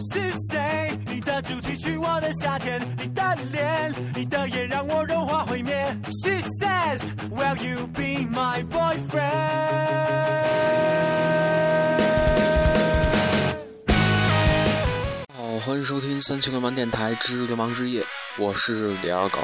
是谁？你的主题曲，我的夏天，你的脸，你的眼让我融化毁灭。She says, Will you be my boyfriend？好，欢迎收听三千流氓电台之流氓之夜，我是李二狗。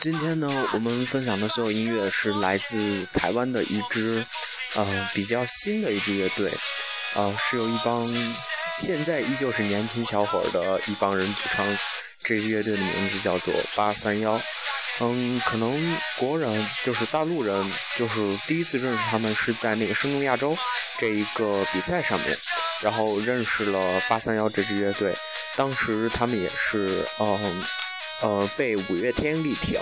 今天呢，我们分享的所有音乐是来自台湾的一支，呃，比较新的一支乐队，呃，是由一帮现在依旧是年轻小伙的一帮人组成。这支乐队的名字叫做八三幺。嗯，可能国人就是大陆人，就是第一次认识他们是在那个声动亚洲这一个比赛上面，然后认识了八三幺这支乐队。当时他们也是，嗯。呃，被五月天力挺，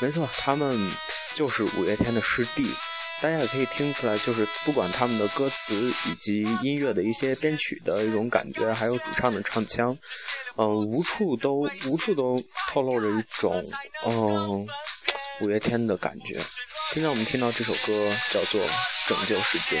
没错，他们就是五月天的师弟。大家也可以听出来，就是不管他们的歌词以及音乐的一些编曲的一种感觉，还有主唱的唱腔，嗯、无处都无处都透露着一种嗯、五月天的感觉。现在我们听到这首歌叫做《拯救世界》。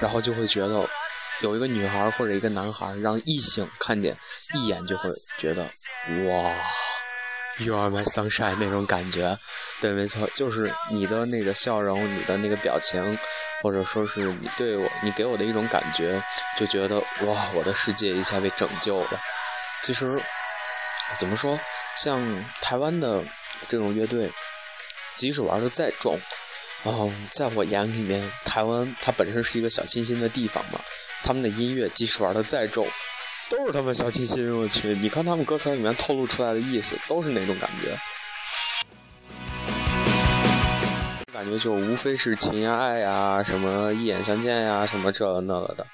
然后就会觉得有一个女孩或者一个男孩让异性看见，一眼就会觉得哇，You are my sunshine 那种感觉。对，没错，就是你的那个笑容，你的那个表情，或者说是你对我，你给我的一种感觉，就觉得哇，我的世界一下被拯救了。其实怎么说，像台湾的这种乐队。即使玩的再重，嗯，在我眼里面，台湾它本身是一个小清新的地方嘛，他们的音乐即使玩的再重，都是他们小清新。我去，你看他们歌词里面透露出来的意思，都是那种感觉，感觉就无非是情呀、爱呀、什么一眼相见呀、什么这那个的。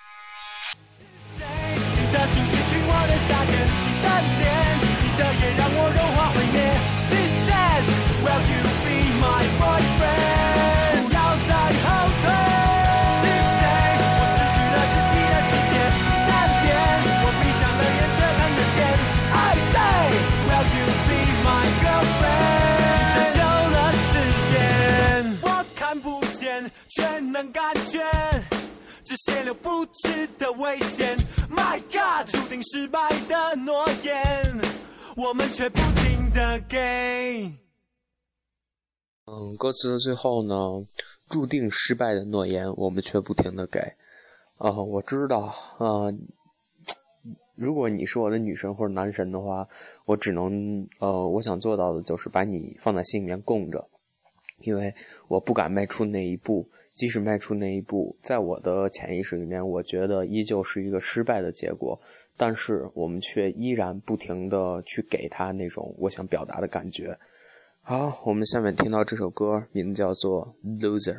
危险。My God，注定失败的诺言，我们却不停的给。嗯，歌词的最后呢，注定失败的诺言，我们却不停的给。啊、我知道，啊、如果你是我的女神或者男神的话，我只能，呃，我想做到的就是把你放在心里面供着，因为我不敢迈出那一步。即使迈出那一步，在我的潜意识里面，我觉得依旧是一个失败的结果。但是我们却依然不停的去给他那种我想表达的感觉。好，我们下面听到这首歌，名字叫做《Loser》。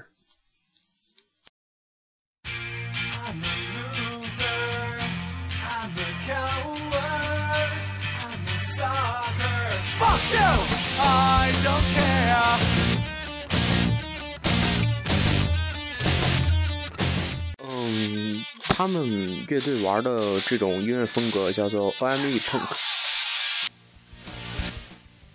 I don't care. 他们乐队玩的这种音乐风格叫做 O.M.E. Punk，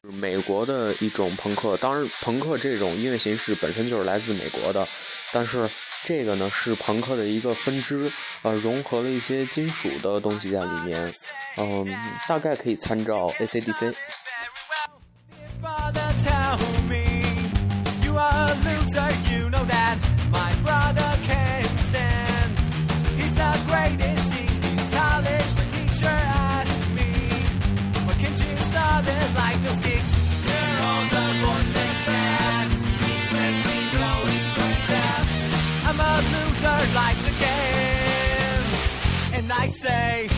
美国的一种朋克。当然，朋克这种音乐形式本身就是来自美国的，但是这个呢是朋克的一个分支，呃，融合了一些金属的东西在里面。嗯，大概可以参照 A.C.D.C。Tell me you are a loser. You know that my brother say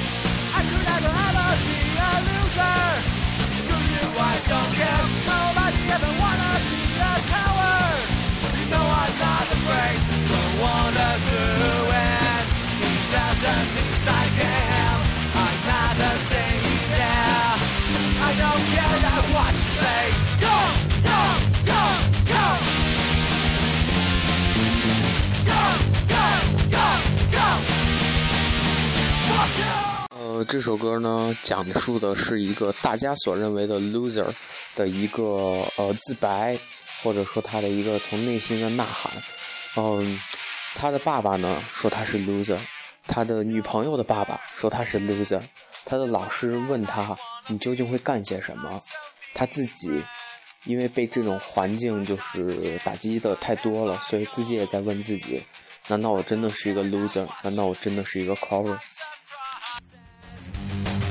这首歌呢，讲述的是一个大家所认为的 loser 的一个呃自白，或者说他的一个从内心的呐喊。嗯，他的爸爸呢说他是 loser，他的女朋友的爸爸说他是 loser，他的老师问他你究竟会干些什么？他自己因为被这种环境就是打击的太多了，所以自己也在问自己：难道我真的是一个 loser？难道我真的是一个 cover？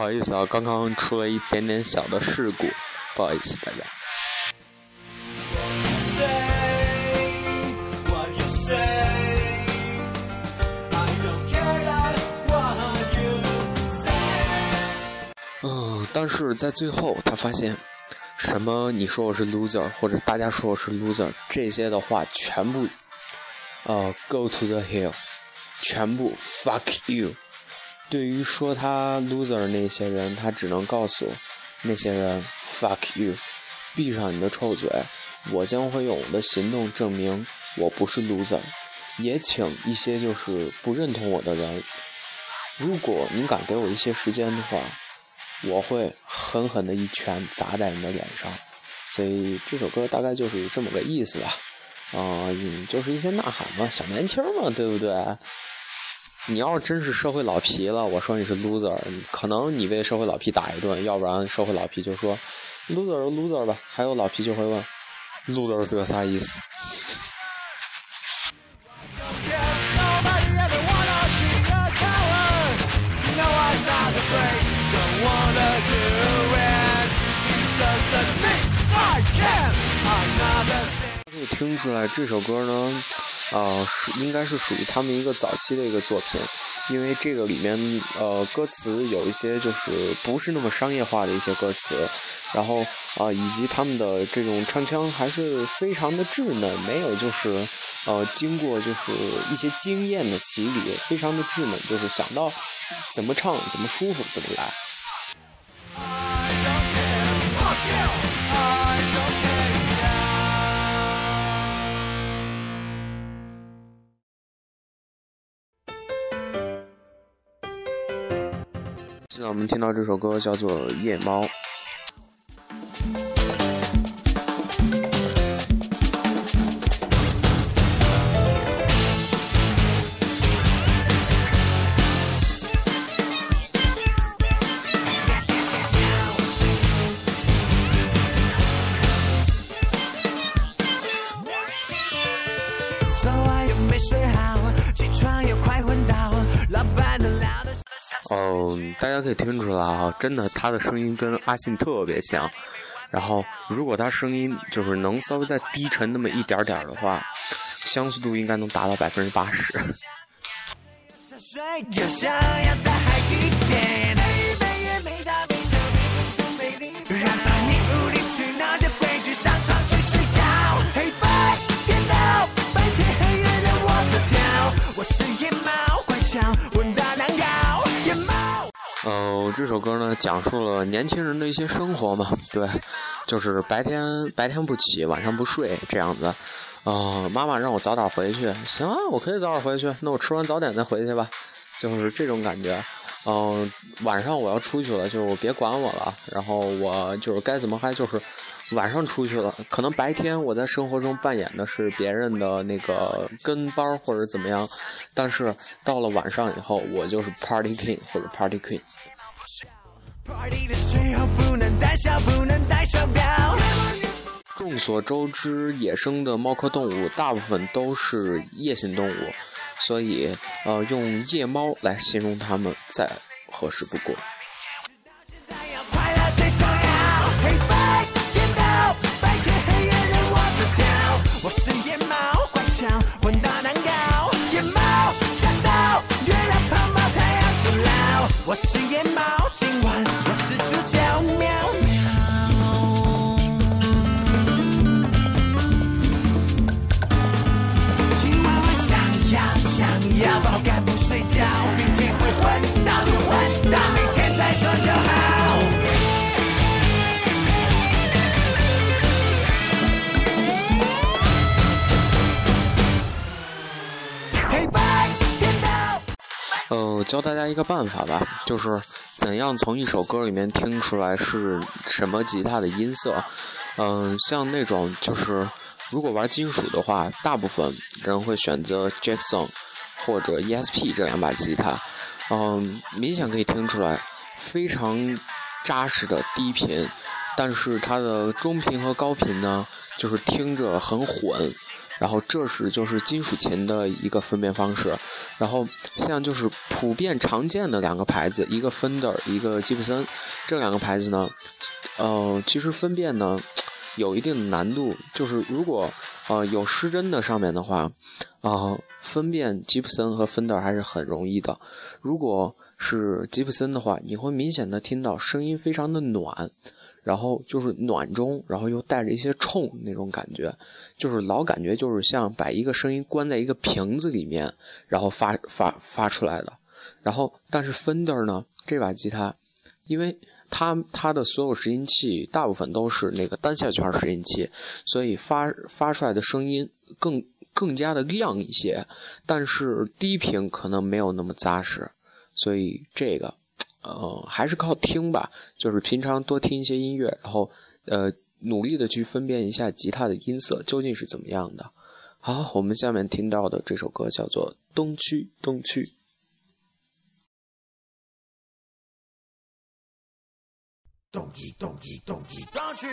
不好意思啊，刚刚出了一点点小的事故，不好意思大家。嗯，但是在最后，他发现，什么你说我是 loser，或者大家说我是 loser，这些的话全部，呃，go to the hill，全部 fuck you。对于说他 loser 那些人，他只能告诉那些人 fuck you，闭上你的臭嘴，我将会用我的行动证明我不是 loser。也请一些就是不认同我的人，如果你敢给我一些时间的话，我会狠狠的一拳砸在你的脸上。所以这首歌大概就是这么个意思吧，啊、就是一些呐喊嘛，小年轻嘛，对不对？你要是真是社会老皮了我说你是 loser 可能你被社会老皮打一顿要不然社会老皮就说 loser loser 吧还有老皮就会问 loser 是个啥意思？可以听出来这首歌呢呃，是应该是属于他们一个早期的一个作品，因为这个里面呃歌词有一些就是不是那么商业化的一些歌词，然后啊、以及他们的这种唱腔还是非常的稚嫩，没有就是呃经过就是一些经验的洗礼，非常的稚嫩，就是想到怎么唱怎么舒服怎么来。现在我们听到这首歌叫做《夜猫》。可以听出来啊，真的他的声音跟阿信特别像。然后，如果他声音就是能稍微再低沉那么一点点的话，相似度应该能达到百分之八十。这首歌呢讲述了年轻人的一些生活嘛，对，就是白天白天不起，晚上不睡这样子。啊、妈妈让我早点回去，行啊，我可以早点回去，那我吃完早点再回去吧，就是这种感觉。嗯、晚上我要出去了，就别管我了，然后我就是该怎么嗨就是，晚上出去了，可能白天我在生活中扮演的是别人的那个跟班或者怎么样，但是到了晚上以后，我就是 party king 或者 party queen。众所周知，野生的猫科动物大部分都是夜行动物，所以呃，用夜猫来形容它们再合适不过。我是夜猫，教大家一个办法吧，就是怎样从一首歌里面听出来是什么吉他的音色。嗯、像那种就是如果玩金属的话，大部分人会选择 Jackson 或者 ESP 这两把吉他。嗯、明显可以听出来非常扎实的低频，但是它的中频和高频呢，就是听着很混。然后这是就是金属琴的一个分辨方式，然后像就是普遍常见的两个牌子，一个 Fender，一个吉普森，这两个牌子呢，呃，其实分辨呢有一定的难度，就是如果呃有失真的上面的话，啊、分辨吉普森和 Fender 还是很容易的。如果是吉普森的话，你会明显的听到声音非常的暖。然后就是暖中，然后又带着一些冲那种感觉，就是老感觉就是像把一个声音关在一个瓶子里面，然后发发发出来的。然后，但是 Fender 呢，这把吉他，因为它它的所有拾音器大部分都是那个单下圈拾音器，所以发发出来的声音更更加的亮一些，但是低频可能没有那么扎实，所以这个。呃，还是靠听吧，就是平常多听一些音乐，然后呃，努力的去分辨一下吉他的音色究竟是怎么样的。好，我们下面听到的这首歌叫做《东区东区》。东区东区东区东区。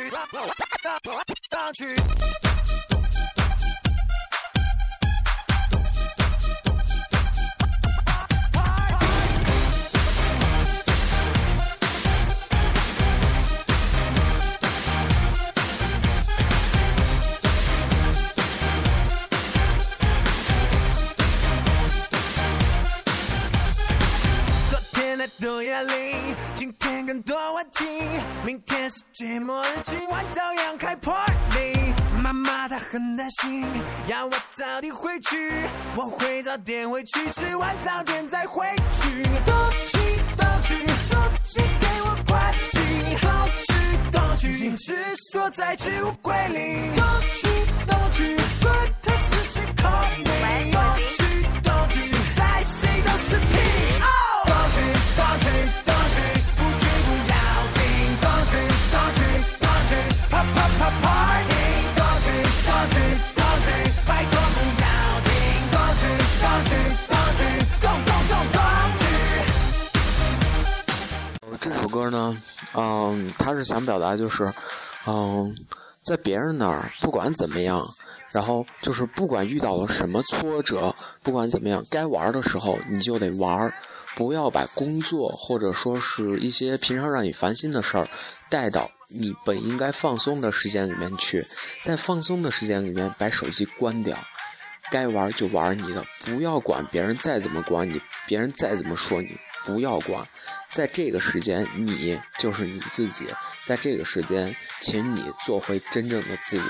担心，要我早点回去，我会早点回去，吃完早点再回去。东去东去，手机给我关机。东去东去，矜持锁在置。物柜里。东去东去，管他是谁 call me。东去东去，在谁都是屁。哦，东去东去歌呢，嗯，他是想表达就是，嗯，在别人那儿不管怎么样，然后就是不管遇到了什么挫折，不管怎么样，该玩的时候你就得玩，不要把工作或者说是一些平常让你烦心的事儿带到你本应该放松的时间里面去，在放松的时间里面把手机关掉。该玩就玩你的，不要管别人再怎么管你，别人再怎么说你，不要管。在这个时间，你就是你自己。在这个时间，请你做回真正的自我。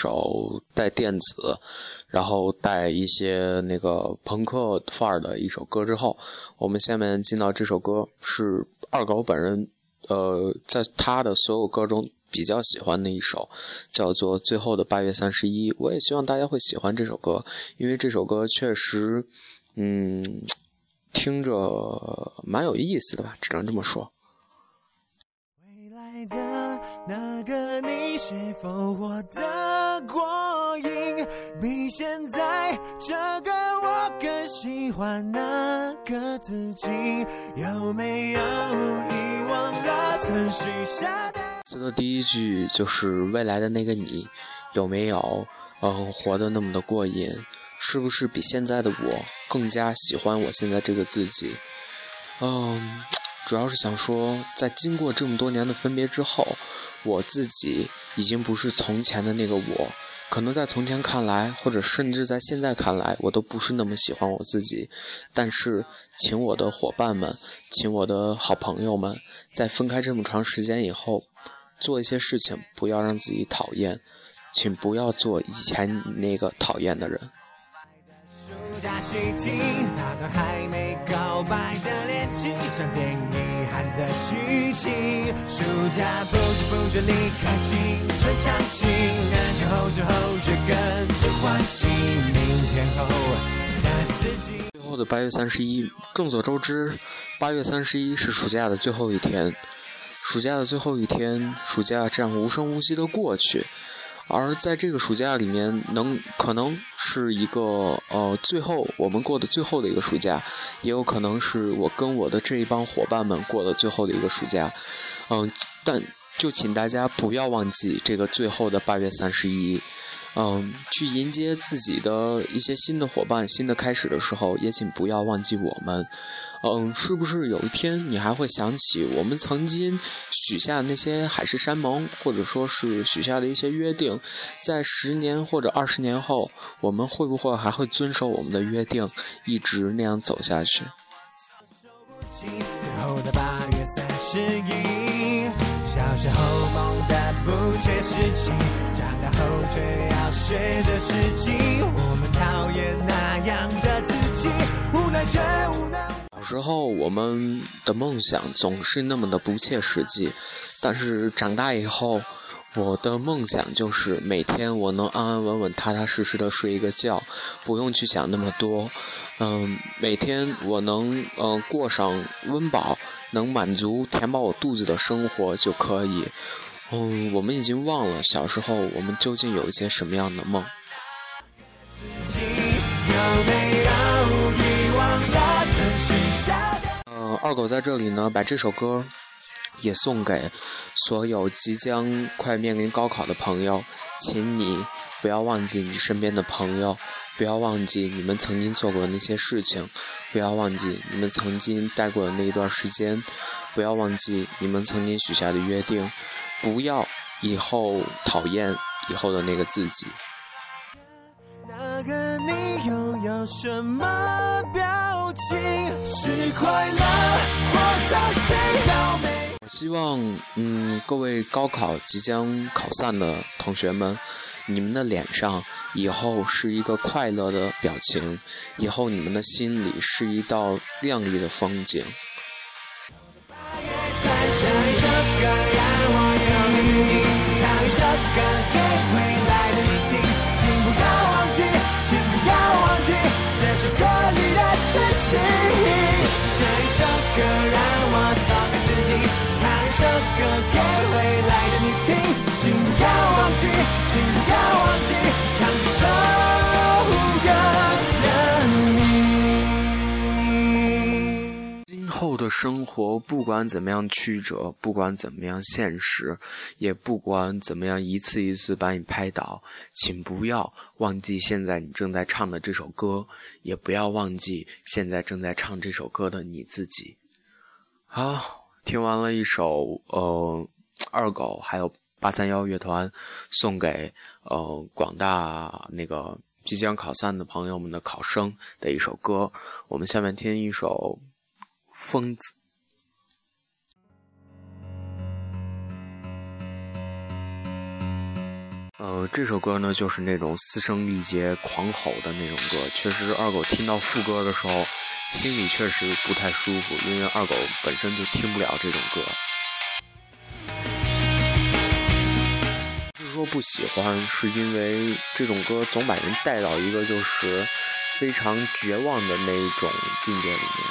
首带电子，然后带一些那个朋克范儿的一首歌之后，我们下面进到这首歌是二狗本人，呃，在他的所有歌中比较喜欢的一首，叫做《最后的八月三十一》。我也希望大家会喜欢这首歌，因为这首歌确实，嗯，听着蛮有意思的吧，只能这么说。未来的那个你是否获得过瘾？比现在这个我更喜欢那个自己？有没有遗忘了曾许下的？词的第一句就是未来的那个你，有没有嗯活得那么的过瘾？是不是比现在的我更加喜欢我现在这个自己？嗯，主要是想说，在经过这么多年的分别之后，我自己已经不是从前的那个我。可能在从前看来，或者甚至在现在看来，我都不是那么喜欢我自己。但是，请我的伙伴们，请我的好朋友们，在分开这么长时间以后，做一些事情，不要让自己讨厌，请不要做以前那个讨厌的人。还没告白的恋情，的剧情。暑假不知不觉离开青春场景，人生后知后觉跟着唤起明天后的自己。最后的八月三十一，众所周知，八月三十一是暑假的最后一天。暑假的最后一天，暑假这样无声无息的过去，而在这个暑假里面，能可能是一个呃最后我们过的最后的一个暑假，也有可能是我跟我的这一帮伙伴们过的最后的一个暑假。嗯，但就请大家不要忘记这个最后的八月三十一。嗯，去迎接自己的一些新的伙伴、新的开始的时候，也请不要忘记我们。嗯，是不是有一天你还会想起我们曾经许下那些海誓山盟，或者说是许下的一些约定？在十年或者二十年后，我们会不会还会遵守我们的约定，一直那样走下去？最后的八月三十一，小时候梦的不切实际，长大后却要学着实际。我们讨厌那样的自己，无奈却无能。小时候我们的梦想总是那么的不切实际，但是长大以后，我的梦想就是每天我能安安稳稳、踏踏实实的睡一个觉，不用去想那么多。嗯，每天我能嗯过上温饱、能满足、填饱我肚子的生活就可以。嗯，我们已经忘了小时候我们究竟有一些什么样的梦。嗯，二狗在这里呢，把这首歌也送给所有即将快面临高考的朋友，请你不要忘记你身边的朋友，不要忘记你们曾经做过的那些事情，不要忘记你们曾经待过的那一段时间，不要忘记你们曾经许下的约定，不要以后讨厌以后的那个自己。那个你又有什么表情？是快乐或伤心？有没？我希望，嗯，各位高考即将考散的同学们，你们的脸上以后是一个快乐的表情，以后你们的心里是一道亮丽的风景。自己，唱一首歌给未来的你听，请不要忘记，请不要忘记这首歌。让我送给自己，首歌给未来的你听，请不要忘记，请不要忘记唱这首歌的你。今后的生活不管怎么样曲折，不管怎么样现实，也不管怎么样一次一次把你拍倒，请不要忘记现在你正在唱的这首歌，也不要忘记现在正在唱这首歌的你自己。好，听完了一首呃二狗还有八三幺乐团送给呃广大那个即将考散的朋友们的考生的一首歌，我们下面听一首。疯子。呃，这首歌呢，就是那种嘶声力竭、狂吼的那种歌。确实，二狗听到副歌的时候，心里确实不太舒服，因为二狗本身就听不了这种歌。不是说不喜欢，是因为这种歌总把人带到一个就是非常绝望的那一种境界里面。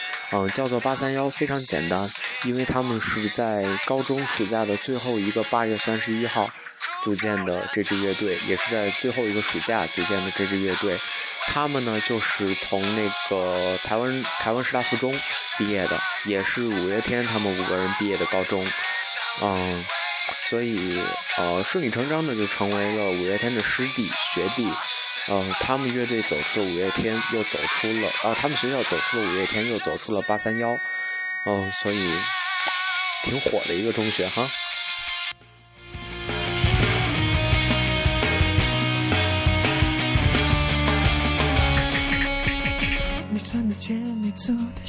嗯，叫做八三幺非常简单，因为他们是在高中暑假的最后一个八月三十一号组建的这支乐队，也是在最后一个暑假组建的这支乐队。他们呢，就是从那个台湾台湾师大附中毕业的，也是五月天他们五个人毕业的高中。嗯，所以呃，顺理成章的就成为了五月天的师弟学弟。嗯，他们乐队走出了五月天，又走出了啊，他们学校走出了五月天，又走出了八三幺。嗯，所以挺火的一个中学哈。你穿的街，你走的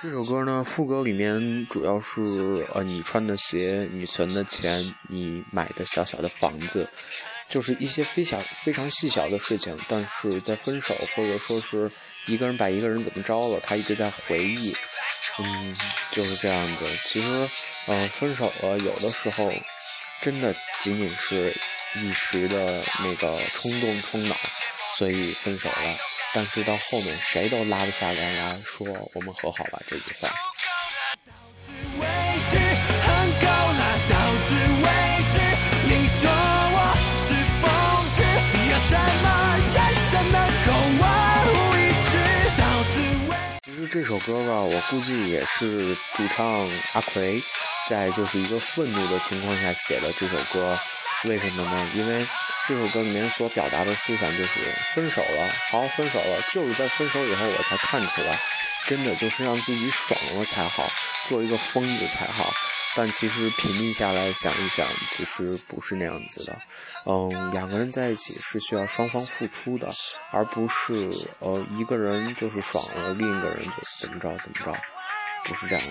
这首歌呢，副歌里面主要是呃，你穿的鞋，你存的钱，你买的小小的房子，就是一些非小非常细小的事情。但是在分手或者说是一个人把一个人怎么着了，他一直在回忆，嗯，就是这样子。其实，呃，分手了，有的时候真的仅仅是一时的那个冲动冲脑。所以分手了，但是到后面谁都拉不下脸来说我们和好吧这句话。其实这首歌吧，我估计也是主唱阿奎在就是一个愤怒的情况下写的这首歌。为什么呢？因为这首歌里面所表达的思想就是分手了，好分手了，就是在分手以后我才看出来，真的就是让自己爽了才好，做一个疯子才好。但其实平静下来想一想，其实不是那样子的。嗯，两个人在一起是需要双方付出的，而不是呃一个人就是爽了，另一个人就怎么着怎么着，不是这样的。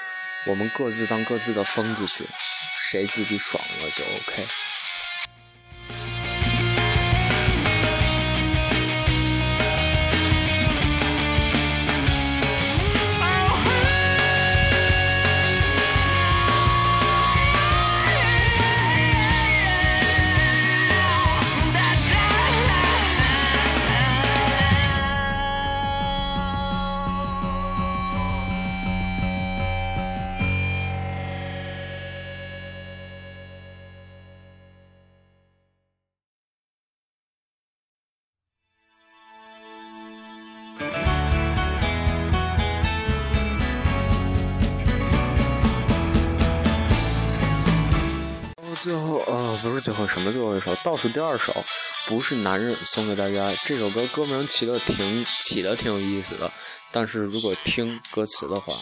我们各自当各自的疯子去，谁自己爽了就 OK。不是最后，什么最后一首？倒数第二首，不是男人送给大家。这首歌歌名起的挺起的挺有意思的，但是如果听歌词的话，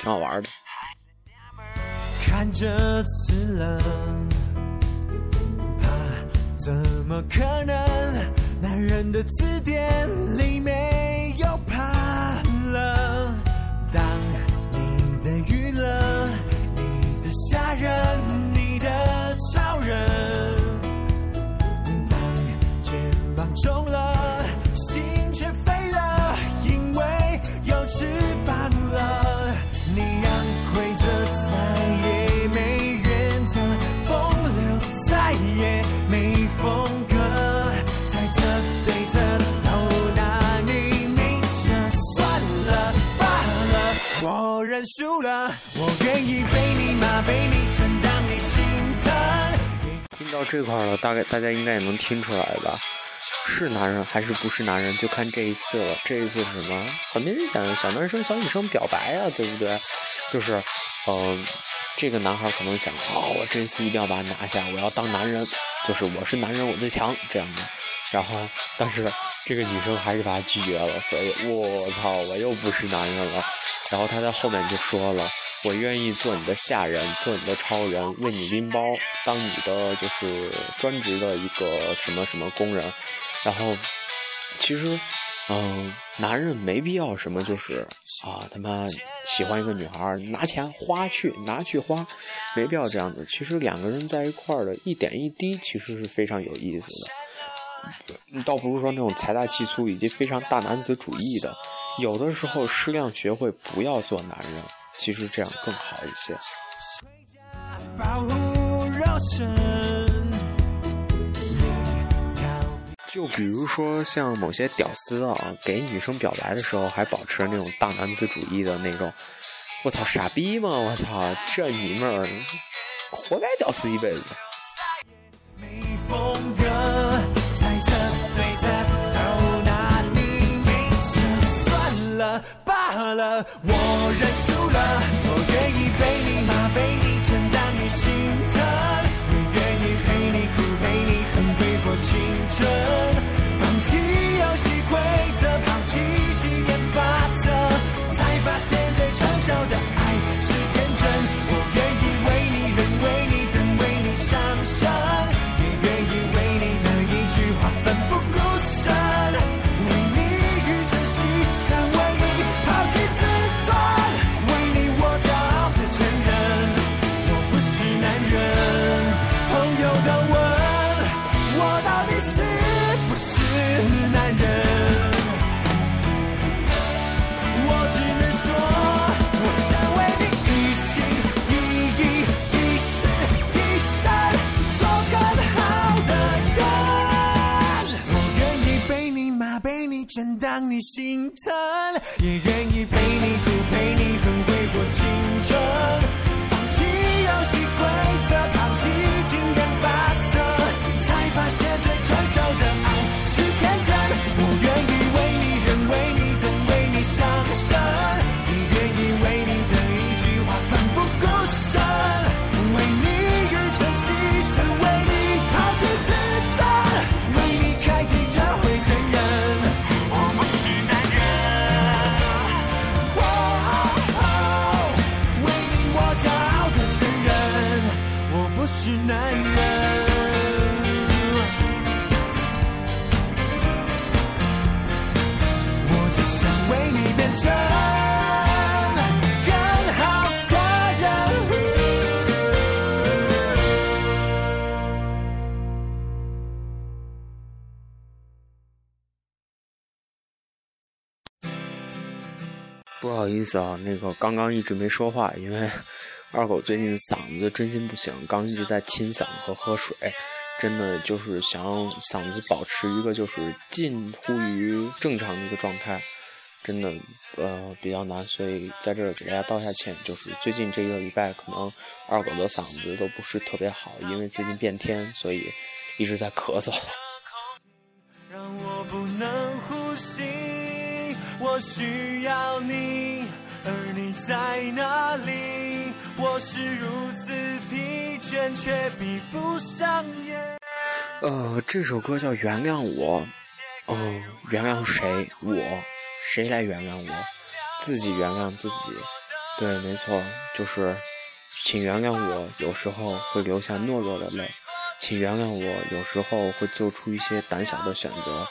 挺好玩的。看着刺了，怎么可能？男人的字典里没这块了，大概大家应该也能听出来吧？是男人还是不是男人，就看这一次了。这一次是什么？很明显，小男生、小女生表白啊，对不对？就是，呃，这个男孩可能想，哦，我这次一定要把他拿下，我要当男人，就是我是男人，我最强这样的。然后，但是这个女生还是把他拒绝了，所以我操，我又不是男人了。然后他在后面就说了。我愿意做你的下人，做你的超人，为你拎包，当你的就是专职的一个什么什么工人。然后，其实，嗯，男人没必要什么就是啊，他妈喜欢一个女孩，拿钱花去，拿去花，没必要这样子。其实两个人在一块儿的一点一滴，其实是非常有意思的。倒不是说那种财大气粗以及非常大男子主义的，有的时候适量学会不要做男人。其实这样更好一些。就比如说像某些屌丝啊，给女生表白的时候还保持那种大男子主义的那种，我操，傻逼吗？我操，这你妹儿，活该屌丝一辈子。了，我认输了，我愿意被你骂，被你承担你心疼，我愿意陪你哭，陪你恨，挥霍青春，放弃游戏规让你心疼，也愿意陪你哭，陪你恨，挥霍青春，不好意思啊，那个刚刚一直没说话，因为。二狗最近嗓子真心不行，刚一直在清嗓和喝水，真的就是想嗓子保持一个就是近乎于正常的一个状态，真的呃比较难，所以在这儿给大家道下歉。就是最近这一个礼拜，可能二狗的嗓子都不是特别好，因为最近变天，所以一直在咳嗽。让我不能呼吸，我需要你，而你在哪里？我是如此疲倦，却闭不上眼。呃，这首歌叫《原谅我》，哦，原谅谁？我，谁来原谅我？自己原谅自己。对，没错，就是，请原谅我，有时候会流下懦弱的泪，请原谅我，有时候会做出一些胆小的选择，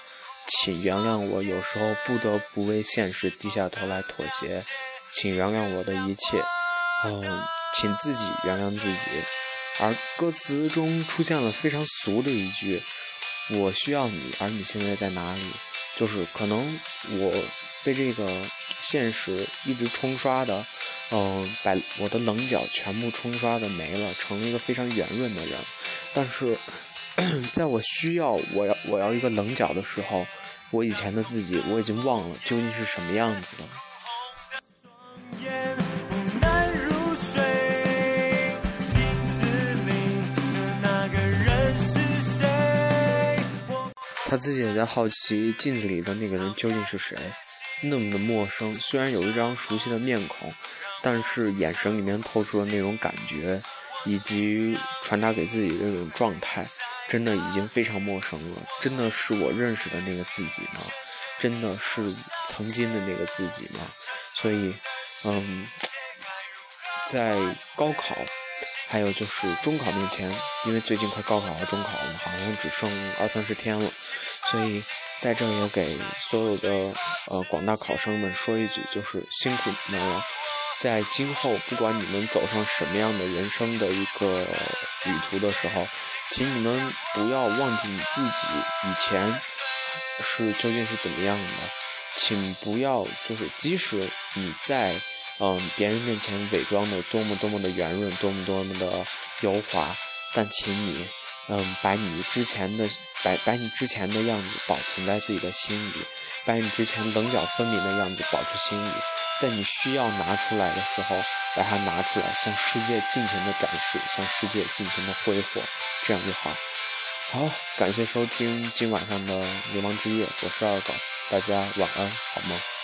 请原谅我，有时候不得不为现实低下头来妥协，请原谅我的一切，嗯。请自己原谅自己，而歌词中出现了非常俗的一句：“我需要你，而你现在在哪里？”就是可能我被这个现实一直冲刷的，嗯，把我的棱角全部冲刷的没了，成了一个非常圆润的人。但是，在我需要我要我要一个棱角的时候，我以前的自己我已经忘了究竟是什么样子了。他自己也在好奇镜子里的那个人究竟是谁，那么的陌生。虽然有一张熟悉的面孔，但是眼神里面透出的那种感觉，以及传达给自己的那种状态，真的已经非常陌生了。真的是我认识的那个自己吗？真的是曾经的那个自己吗？所以，嗯，在高考。还有就是中考面前，因为最近快高考和中考了，好像只剩二三十天了，所以在这也给所有的呃广大考生们说一句，就是辛苦你们了。在今后，不管你们走上什么样的人生的一个旅途的时候，请你们不要忘记你自己以前是究竟是怎么样的，请不要就是即使你在。嗯，别人面前伪装的多么多么的圆润，多么多么的油滑，但请你，嗯，把你之前的，把把你之前的样子保存在自己的心里，把你之前棱角分明的样子保持心里，在你需要拿出来的时候，把它拿出来，向世界尽情的展示，向世界尽情的挥霍，这样就好。好，感谢收听今晚上的《流氓之夜》，我是二狗，大家晚安，好梦。